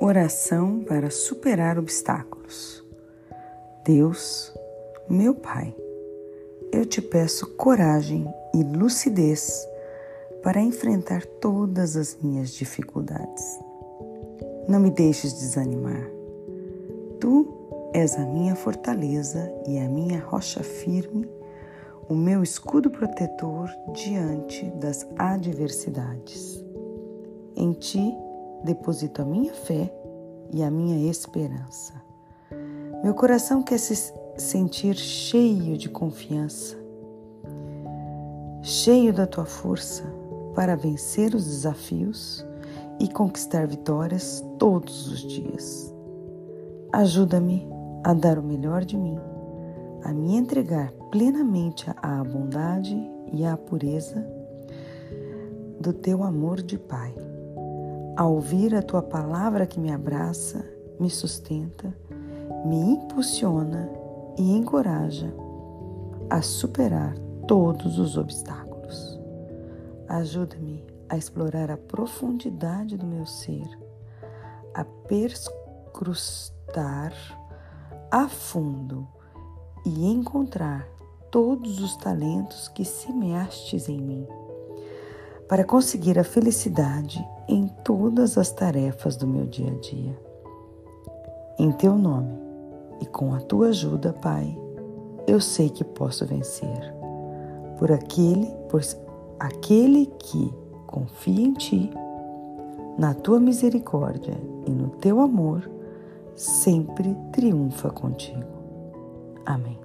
Oração para superar obstáculos. Deus, meu Pai, eu te peço coragem e lucidez para enfrentar todas as minhas dificuldades. Não me deixes desanimar. Tu és a minha fortaleza e a minha rocha firme, o meu escudo protetor diante das adversidades. Em ti deposito a minha fé e a minha esperança. Meu coração quer se sentir cheio de confiança, cheio da tua força para vencer os desafios e conquistar vitórias todos os dias. Ajuda-me a dar o melhor de mim, a me entregar plenamente à bondade e à pureza do teu amor de Pai a ouvir a tua palavra que me abraça, me sustenta, me impulsiona e encoraja a superar todos os obstáculos. Ajuda-me a explorar a profundidade do meu ser, a perscrutar a fundo e encontrar todos os talentos que semeastes em mim para conseguir a felicidade em todas as tarefas do meu dia a dia. Em teu nome e com a tua ajuda, Pai, eu sei que posso vencer. Por aquele, por aquele que confia em ti, na tua misericórdia e no teu amor, sempre triunfa contigo. Amém.